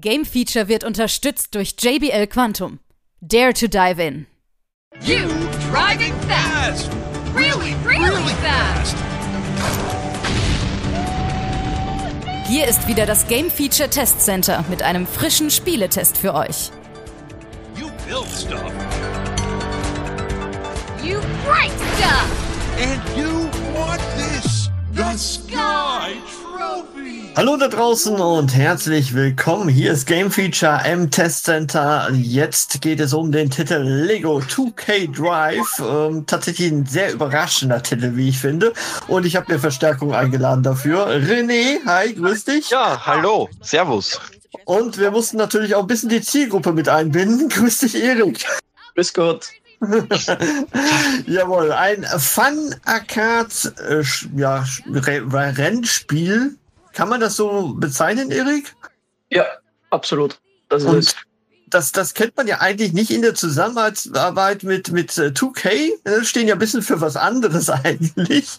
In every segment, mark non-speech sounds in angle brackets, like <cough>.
Game Feature wird unterstützt durch JBL Quantum. Dare to dive in. You driving fast. Really, really fast. Hier ist wieder das Game Feature Test Center mit einem frischen Spieletest für euch. You build stuff, You break stuff. and you want this. The Sky Trophy. Hallo da draußen und herzlich willkommen. Hier ist Game Feature im Test Center. Jetzt geht es um den Titel Lego 2K Drive. Ähm, tatsächlich ein sehr überraschender Titel, wie ich finde. Und ich habe mir Verstärkung eingeladen dafür. René, hi, grüß dich. Ja, hallo, servus. Und wir mussten natürlich auch ein bisschen die Zielgruppe mit einbinden. <laughs> Grüß dich, Erik. Grüß Gott. <laughs> Jawohl, ein Fun-Arcade äh, sch- ja, Rennspiel. Kann man das so bezeichnen, Erik? Ja, absolut. Das ist Und es. das, das kennt man ja eigentlich nicht in der Zusammenarbeit mit, mit äh, 2K. Äh, stehen ja ein bisschen für was anderes <laughs> eigentlich.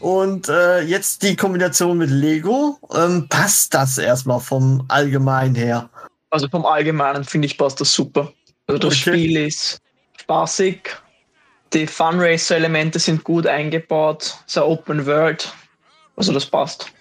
Und äh, jetzt die Kombination mit Lego. Ähm, passt das erstmal vom Allgemeinen her? Also vom Allgemeinen finde ich passt das super. Also das Okay. Spiel ist spaßig. Die Funracer-Elemente sind gut eingebaut. Es ist eine Open World. Also das passt.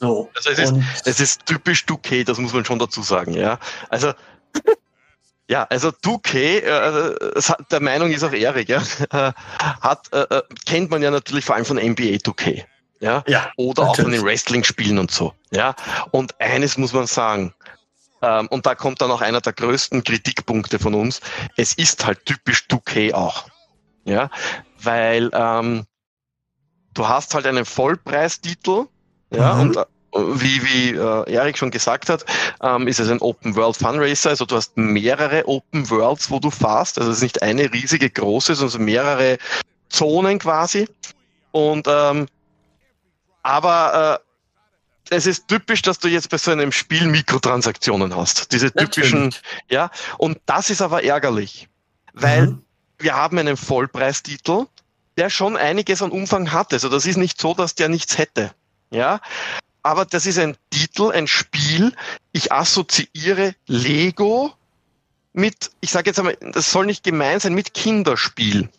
So. Also es ist, es ist typisch 2K, das muss man schon dazu sagen, ja. Also, <laughs> ja, also 2K, äh, hat, der Meinung ist auch Erik, ja, <laughs> hat, äh, äh, kennt man ja natürlich vor allem von NBA 2K, ja. ja, Oder auch von natürlich. den Wrestling-Spielen und so, ja. Und eines muss man sagen, ähm, und da kommt dann auch einer der größten Kritikpunkte von uns, es ist halt typisch 2K auch, ja, weil ähm, du hast halt einen Vollpreistitel, ja, Mhm. und äh, wie, wie äh, Erik schon gesagt hat, ähm, ist es ein Open World Fun Racer, also du hast mehrere Open Worlds, wo du fährst, also es ist nicht eine riesige große, sondern mehrere Zonen quasi. Und ähm, aber äh, es ist typisch, dass du jetzt bei so einem Spiel Mikrotransaktionen hast. Diese typischen, Natürlich. ja. Und das ist aber ärgerlich, weil Mhm. wir haben einen Vollpreistitel, der schon einiges an Umfang hat. Also das ist nicht so, dass der nichts hätte. Ja. Aber das ist ein Titel, ein Spiel. Ich assoziiere Lego mit, ich sage jetzt einmal, das soll nicht gemein sein, mit Kinderspiel.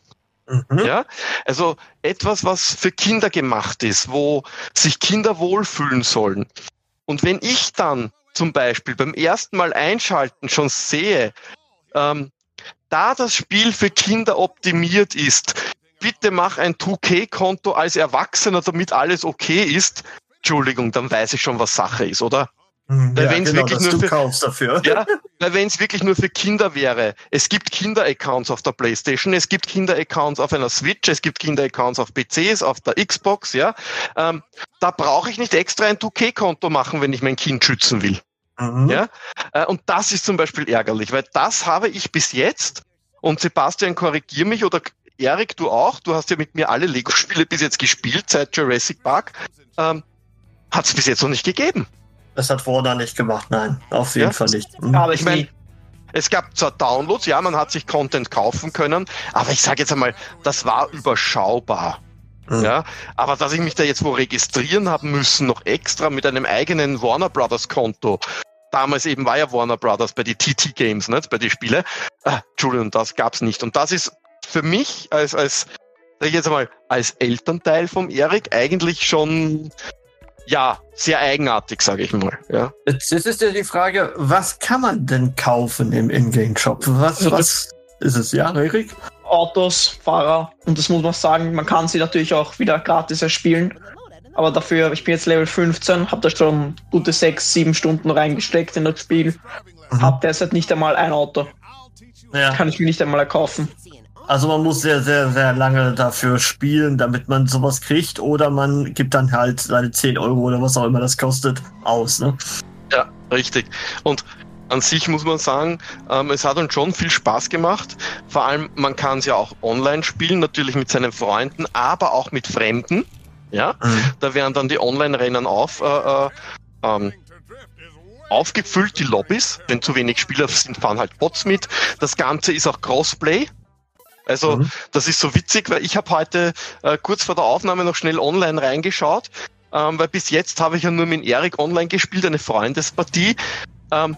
Mhm. Ja, also etwas, was für Kinder gemacht ist, wo sich Kinder wohlfühlen sollen. Und wenn ich dann zum Beispiel beim ersten Mal einschalten schon sehe, ähm, da das Spiel für Kinder optimiert ist, bitte mach ein 2K-Konto als Erwachsener, damit alles okay ist. Entschuldigung, dann weiß ich schon, was Sache ist, oder? Mhm. Weil Ja, wenn's genau, wirklich nur für-. Ja, weil wenn es wirklich nur für Kinder wäre, es gibt Kinder-Accounts auf der Playstation, es gibt Kinder-Accounts auf einer Switch, es gibt Kinder-Accounts auf PCs, auf der Xbox, ja. Ähm, da brauche ich nicht extra ein 2K-Konto machen, wenn ich mein Kind schützen will. Mhm. Ja? Äh, und das ist zum Beispiel ärgerlich, weil das habe ich bis jetzt, und Sebastian, korrigier mich, oder Erik, du auch, du hast ja mit mir alle Lego-Spiele bis jetzt gespielt, seit Jurassic Park, ähm, hat es bis jetzt noch nicht gegeben. Das hat Warner nicht gemacht, nein. Auf jeden Ja. Fall nicht. Mhm. Aber ich Ich mein- nie. Es gab zwar Downloads, ja, man hat sich Content kaufen können, aber ich sage jetzt einmal, das war überschaubar. Mhm. Ja, aber dass ich mich da jetzt wo registrieren haben müssen, noch extra mit einem eigenen Warner Brothers Konto. Damals eben war ja Warner Brothers bei die TT Games, nicht? bei die Spiele. Ah, Entschuldigung, das gab's nicht. Und das ist für mich als, als, sag ich jetzt einmal, als Elternteil vom Erik eigentlich schon, ja, sehr eigenartig, sage ich mal. Ja. Jetzt, jetzt ist ja die Frage, was kann man denn kaufen im Ingame-Shop? Was, Also was ist es, ja, Erik? Autos, Fahrer. Und das muss man sagen, man kann sie natürlich auch wieder gratis erspielen. Aber dafür, ich bin jetzt Level 15, habe da schon gute 6, 7 Stunden reingesteckt in das Spiel. Mhm. Hab derzeit nicht einmal ein Auto. Ja. Kann ich mir nicht einmal erkaufen. Also man muss sehr, sehr, sehr lange dafür spielen, damit man sowas kriegt, oder man gibt dann halt seine 10 Euro oder was auch immer das kostet, aus. Ne? Ja, richtig. Und an sich muss man sagen, ähm, es hat uns schon viel Spaß gemacht. Vor allem, man kann es ja auch online spielen, natürlich mit seinen Freunden, aber auch mit Fremden. Ja, da werden dann die Online-Rennen auf, äh, äh, ähm, aufgefüllt, die Lobbys. Wenn zu wenig Spieler sind, fahren halt Bots mit. Das Ganze ist auch Crossplay. Also Mhm. das ist so witzig, weil ich habe heute äh, kurz vor der Aufnahme noch schnell online reingeschaut, ähm, weil bis jetzt habe ich ja nur mit Erik online gespielt, eine Freundespartie. Ähm,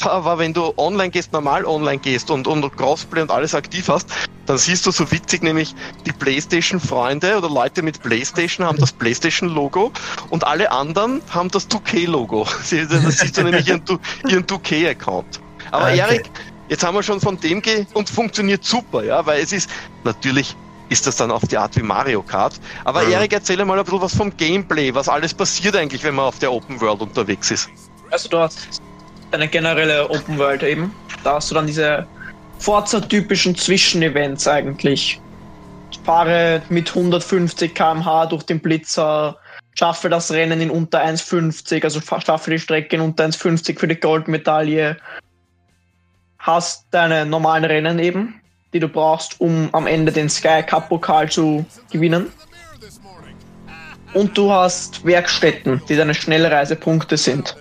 aber wenn du online gehst, normal online gehst und, und Crossplay und alles aktiv hast, dann siehst du so witzig, nämlich die PlayStation-Freunde oder Leute mit PlayStation haben das PlayStation-Logo und alle anderen haben das 2K-Logo. Da <laughs> siehst du nämlich ihren, ihren 2K-Account. Aber Okay. Erik, jetzt haben wir schon von dem ge und funktioniert super, ja, weil es ist natürlich ist das dann auf die Art wie Mario Kart. Aber Mhm. Erik, erzähl mal ein bisschen was vom Gameplay, was alles passiert eigentlich, wenn man auf der Open World unterwegs ist. Also du hast eine generelle Open World eben. Da hast du dann diese Forza-typischen Zwischenevents eigentlich. Ich fahre mit 150 km/h durch den Blitzer, schaffe das Rennen in unter 1,50, also schaffe die Strecke in unter 1,50 für die Goldmedaille. Hast deine normalen Rennen eben, die du brauchst, um am Ende den Sky Cup Pokal zu gewinnen. Und du hast Werkstätten, die deine Schnellreisepunkte sind.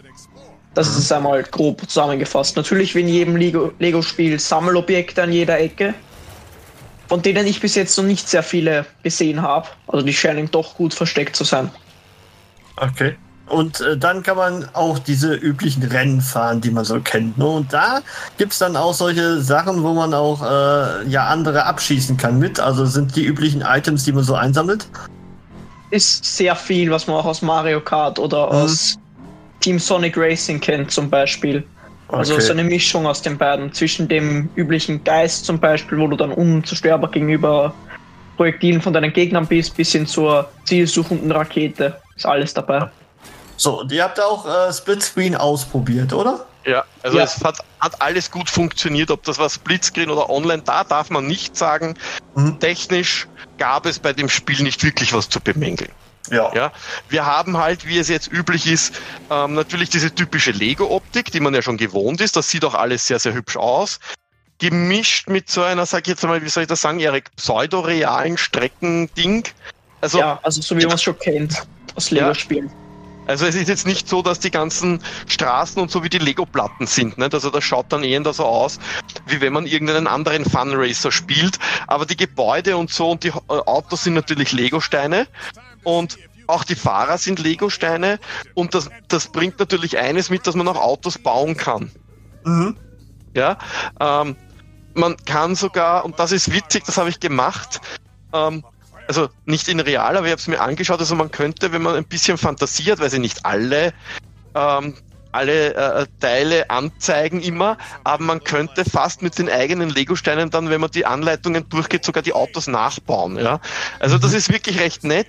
Das ist einmal grob zusammengefasst. Natürlich wie in jedem Lego- Lego-Spiel Sammelobjekte an jeder Ecke, von denen ich bis jetzt noch nicht sehr viele gesehen habe. Also die scheinen doch gut versteckt zu sein. Okay. Und äh, dann kann man auch diese üblichen Rennen fahren, die man so kennt. Ne? Und da gibt's dann auch solche Sachen, wo man auch äh, ja andere abschießen kann mit. Also sind die üblichen Items, die man so einsammelt. Ist sehr viel, was man auch aus Mario Kart oder Mhm. aus Team Sonic Racing kennt zum Beispiel. Also Okay. so eine Mischung aus den beiden. Zwischen dem üblichen Geist zum Beispiel, wo du dann unzerstörbar gegenüber Projektilen von deinen Gegnern bist, bis hin zur zielsuchenden Rakete. Ist alles dabei. So, und ihr habt auch äh, Splitscreen ausprobiert, oder? Ja, also Ja. es hat, hat alles gut funktioniert, ob das war Splitscreen oder online, da darf man nicht sagen. Mhm. Technisch gab es bei dem Spiel nicht wirklich was zu bemängeln. Ja. Ja, wir haben halt, wie es jetzt üblich ist, ähm, natürlich diese typische Lego-Optik, die man ja schon gewohnt ist. Das sieht auch alles sehr, sehr hübsch aus. Gemischt mit so einer, sag ich jetzt mal, wie soll ich das sagen, Erik, pseudo-realen Streckending. Also, ja, also so wie man es schon kennt aus Ja. Also es ist jetzt nicht so, dass die ganzen Straßen und so wie die Lego-Platten sind. Nicht? Also das schaut dann eher so aus, wie wenn man irgendeinen anderen Fun-Racer spielt. Aber die Gebäude und so und die äh, Autos sind natürlich Lego-Steine. Und auch die Fahrer sind Lego-Steine. Und das, das bringt natürlich eines mit, dass man auch Autos bauen kann. Mhm. Ja, ähm, man kann sogar, und das ist witzig, das habe ich gemacht, ähm, also nicht in real, aber ich habe es mir angeschaut, also man könnte, wenn man ein bisschen fantasiert, weil sie nicht alle, ähm, alle äh, Teile anzeigen immer, aber man könnte fast mit den eigenen Lego-Steinen dann, wenn man die Anleitungen durchgeht, sogar die Autos nachbauen. Ja? Also das ist wirklich recht nett.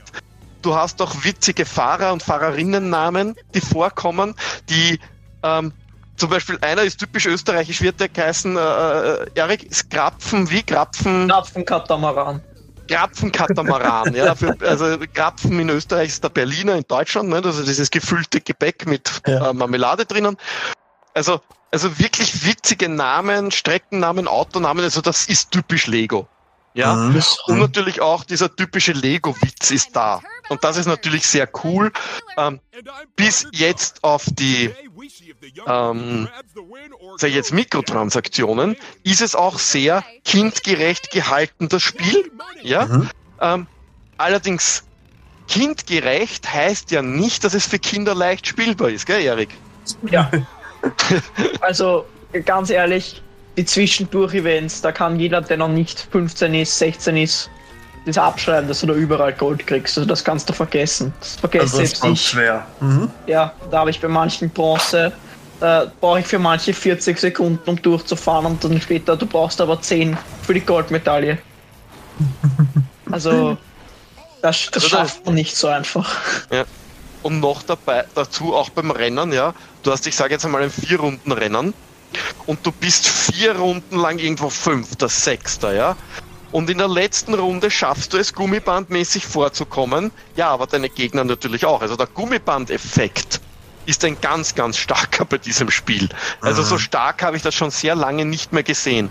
Du hast auch witzige Fahrer und Fahrerinnennamen, die vorkommen, die ähm, zum Beispiel einer ist typisch österreichisch, wird der geheißen, äh, äh, Erik, ist Krapfen, wie Krapfen? Krapfen-Katamaran. Krapfen-Katamaran, ja. Für, also Krapfen in Österreich ist der Berliner in Deutschland, ne? also dieses gefüllte Gebäck mit Ja. äh, Marmelade drinnen. Also, also wirklich witzige Namen, Streckennamen, Autonamen, also das ist typisch Lego. Ja. Mhm. Und natürlich auch dieser typische Lego-Witz ist da. Und das ist natürlich sehr cool. Ähm, bis jetzt auf die ähm, jetzt Mikrotransaktionen ist es auch sehr kindgerecht gehalten, das Spiel. Ja. Mhm. Ähm, allerdings kindgerecht heißt ja nicht, dass es für Kinder leicht spielbar ist, gell, Erik? Ja. <laughs> also ganz ehrlich, die Zwischendurch-Events, da kann jeder, der noch nicht 15 ist, 16 ist, das abschreiben, dass du da überall Gold kriegst. Also das kannst du vergessen. Das vergesse Also das ist selbst schon ich. schwer. Mhm. Ja, da habe ich bei manchen Bronze, da brauche ich für manche 40 Sekunden, um durchzufahren und dann später, du brauchst aber 10 für die Goldmedaille. <laughs> Also, das, das Also das- schafft man nicht so einfach. Und noch dabei, dazu auch beim Rennen, ja. Du hast, ich sage jetzt einmal, ein Vier-Runden-Rennen und du bist vier Runden lang irgendwo Fünfter, Sechster, ja. Und in der letzten Runde schaffst du es, gummibandmäßig vorzukommen. Ja, aber deine Gegner natürlich auch. Also der Gummiband-Effekt ist ein ganz, ganz starker bei diesem Spiel. Also so stark habe ich das schon sehr lange nicht mehr gesehen.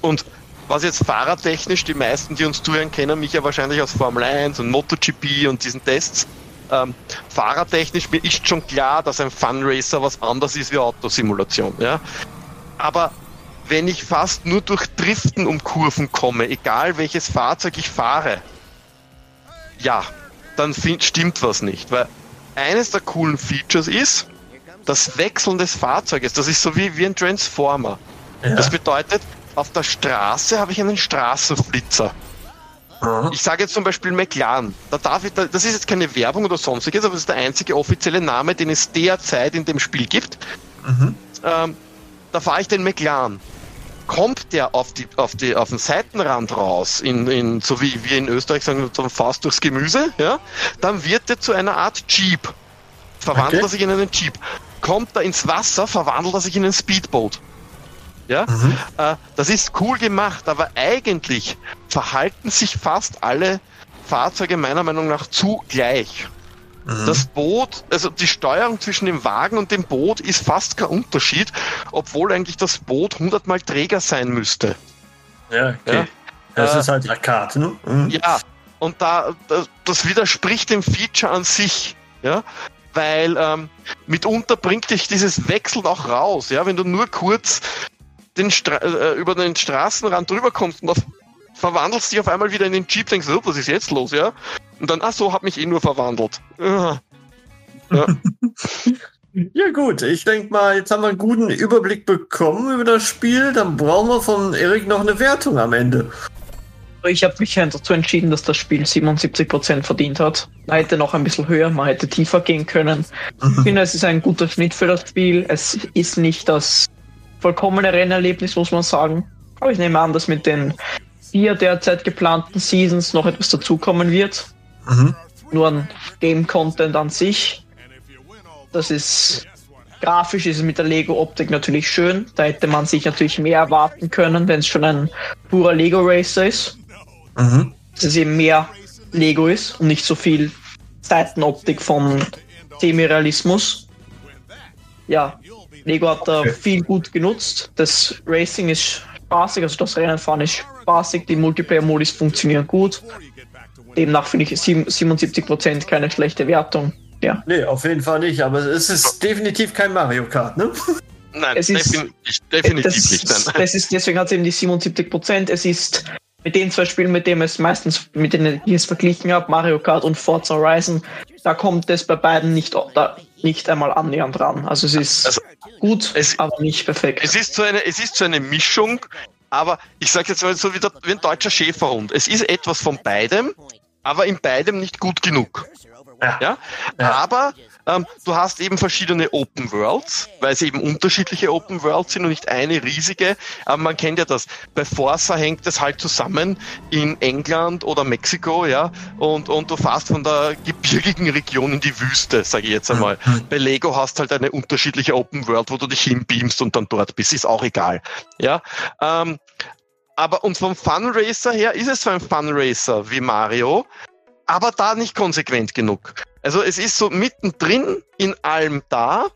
Und was jetzt fahrertechnisch, die meisten, die uns zuhören, kennen mich ja wahrscheinlich aus Formel 1 und MotoGP und diesen Tests. Ähm, fahrertechnisch, mir ist schon klar, dass ein Funracer was anderes ist wie Autosimulation. Ja? Aber wenn ich fast nur durch Driften um Kurven komme, egal welches Fahrzeug ich fahre, ja, dann stimmt was nicht. Weil eines der coolen Features ist, das Wechseln des Fahrzeuges, das ist so wie, wie ein Transformer. Ja. Das bedeutet, auf der Straße habe ich einen Straßenflitzer. Ich sage jetzt zum Beispiel McLaren. Da darf ich, da- das ist jetzt keine Werbung oder sonstiges, aber das ist der einzige offizielle Name, den es derzeit in dem Spiel gibt. Mhm. Ähm, da fahre ich den McLaren. Kommt der auf, die, auf, die, auf den Seitenrand raus, in, in, so wie wir in Österreich sagen, so Faust durchs Gemüse, ja, dann wird er zu einer Art Jeep. Verwandelt Okay. er sich in einen Jeep. Kommt er ins Wasser, verwandelt er sich in ein Speedboat. Ja, Mhm. äh, das ist cool gemacht, aber eigentlich verhalten sich fast alle Fahrzeuge meiner Meinung nach zu gleich. Mhm. Das Boot, also die Steuerung zwischen dem Wagen und dem Boot ist fast kein Unterschied, obwohl eigentlich das Boot hundertmal Träger sein müsste. Ja, okay. Ja. Das Äh, ist halt Arcade, ne? Mhm. Ja, und da, das, widerspricht dem Feature an sich, ja, weil ähm, mitunter bringt dich dieses Wechseln auch raus, ja, wenn du nur kurz den Stra äh, über den Straßenrand drüber kommst und auf, verwandelst dich auf einmal wieder in den Jeep, denkst du, oh, was ist jetzt los, ja? Und dann, ach so, hab mich eh nur verwandelt. Ah. <laughs> Ja gut, ich denke mal, jetzt haben wir einen guten Überblick bekommen über das Spiel. Dann brauchen wir von Erik noch eine Wertung am Ende. Ich habe mich dazu entschieden, dass das Spiel 77% verdient hat. Man hätte noch ein bisschen höher, man hätte tiefer gehen können. Ich finde, es ist ein guter Schnitt für das Spiel. Es ist nicht das vollkommene Rennerlebnis, muss man sagen. Aber ich nehme an, dass mit den vier derzeit geplanten Seasons noch etwas dazukommen wird. Mhm. Nur an Game-Content an sich. Das ist grafisch ist es mit der Lego-Optik natürlich schön. Da hätte man sich natürlich mehr erwarten können, wenn es schon ein purer Lego-Racer ist Mhm. dass es eben mehr Lego ist und nicht so viel Seitenoptik von Semi-Realismus. Ja, Lego hat da viel gut genutzt. Das Racing ist spaßig, also das Rennenfahren ist spaßig, die Multiplayer-Modis funktionieren gut. Demnach finde ich sieben- 77% keine schlechte Wertung. Ja, Nee, auf jeden Fall nicht, aber es ist definitiv kein Mario Kart, ne? Nein, Es ist- definitiv, definitiv das, nicht. Nein. das ist, deswegen hat es eben die 77%. Es ist mit den zwei Spielen, mit denen es meistens, mit denen ich es verglichen habe, Mario Kart und Forza Horizon, da kommt es bei beiden nicht, da, nicht einmal annähernd ran. Also es ist Also, gut, es- aber nicht perfekt. Es ist so eine, es ist so eine Mischung, aber ich sage jetzt mal so wie, der, wie ein deutscher Schäferhund. Es ist etwas von beidem, aber in beidem nicht gut genug. Ja. Ja? Aber ähm, du hast eben verschiedene Open Worlds, weil es eben unterschiedliche Open Worlds sind und nicht eine riesige. Aber man kennt ja das. Bei Forza hängt es halt zusammen in England oder Mexiko, ja, und, und du fährst von der gebirgigen Region in die Wüste, sage ich jetzt einmal. Bei Lego hast halt eine unterschiedliche Open World, wo du dich hinbeamst und dann dort bist, ist auch egal. Ja. Ähm, aber und vom Fun Racer her ist es so ein Fun Racer wie Mario, aber da nicht konsequent genug. Also es ist so mittendrin in allem da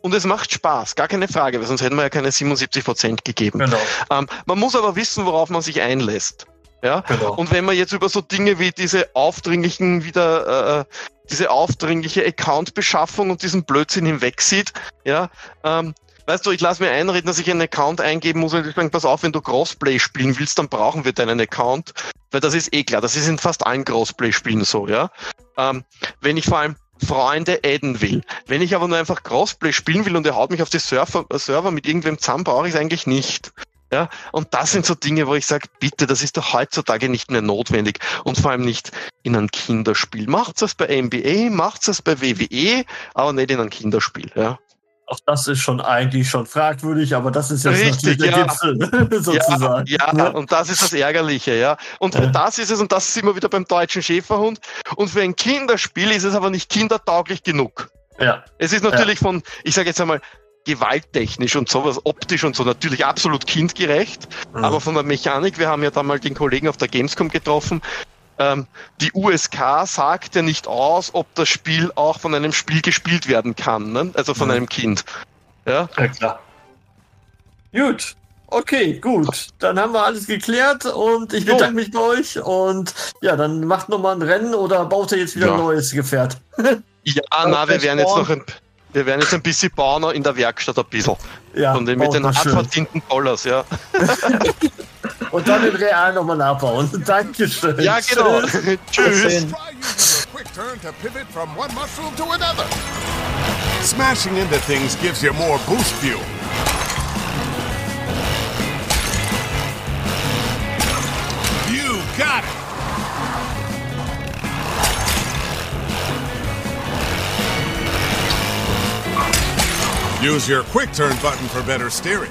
und es macht Spaß, gar keine Frage, weil sonst hätten wir ja keine 77% gegeben. Genau, Ähm, man muss aber wissen, worauf man sich einlässt. Ja? genau. Und wenn man jetzt über so Dinge wie diese aufdringlichen wieder, äh, diese aufdringliche Account-Beschaffung und diesen Blödsinn hinwegsieht, ja, ähm, weißt du, ich lasse mir einreden, dass ich einen Account eingeben muss und ich sage, pass auf, wenn du Crossplay spielen willst, dann brauchen wir deinen Account, weil das ist eh klar, das ist in fast allen Crossplay-Spielen so, ja. Ähm, wenn ich vor allem Freunde adden will. Wenn ich aber nur einfach Crossplay spielen will und er haut mich auf die Server, äh, Server mit irgendwem zusammen, brauche ich es eigentlich nicht. Ja, und das sind so Dinge, wo ich sage, bitte, das ist doch heutzutage nicht mehr notwendig und vor allem nicht in einem Kinderspiel. Macht es bei NBA, macht es bei WWE, aber nicht in einem Kinderspiel. Ja, Auch das ist schon eigentlich schon fragwürdig, aber das ist jetzt Richtig, natürlich der ja. Gipfel, <laughs> sozusagen. ja, ja Ne? und das ist das Ärgerliche, ja. Und Ja. das ist es, und das sind wir wieder beim deutschen Schäferhund. Und für ein Kinderspiel ist es aber nicht kindertauglich genug. ja. Es ist natürlich von, ich sage jetzt einmal, gewalttechnisch und sowas, optisch und so natürlich absolut kindgerecht, Mhm. aber von der Mechanik, wir haben ja da mal den Kollegen auf der Gamescom getroffen, ähm, die USK sagt ja nicht aus, ob das Spiel auch von einem Spiel gespielt werden kann, ne? also von Mhm. einem Kind. Ja, Ja, klar. Gut. Okay, gut. Dann haben wir alles geklärt und ich bedanke mich bei euch und ja, dann macht nochmal ein Rennen oder baut ihr jetzt wieder Ja. ein neues Gefährt? <laughs> ja na, wir werden jetzt noch ein, wir werden jetzt ein bisschen bauen in der Werkstatt ein bisschen. Ja, Von den, mit den hartverdienten Dollars, ja. <laughs> Und dann in Real nochmal nachbauen. Dankeschön. Ja, genau. Mal Tschüss. sehen. Try using a quick turn to pivot from one mushroom to another. Smashing into things gives you more boost fuel. You got it! Use your quick turn button for better steering.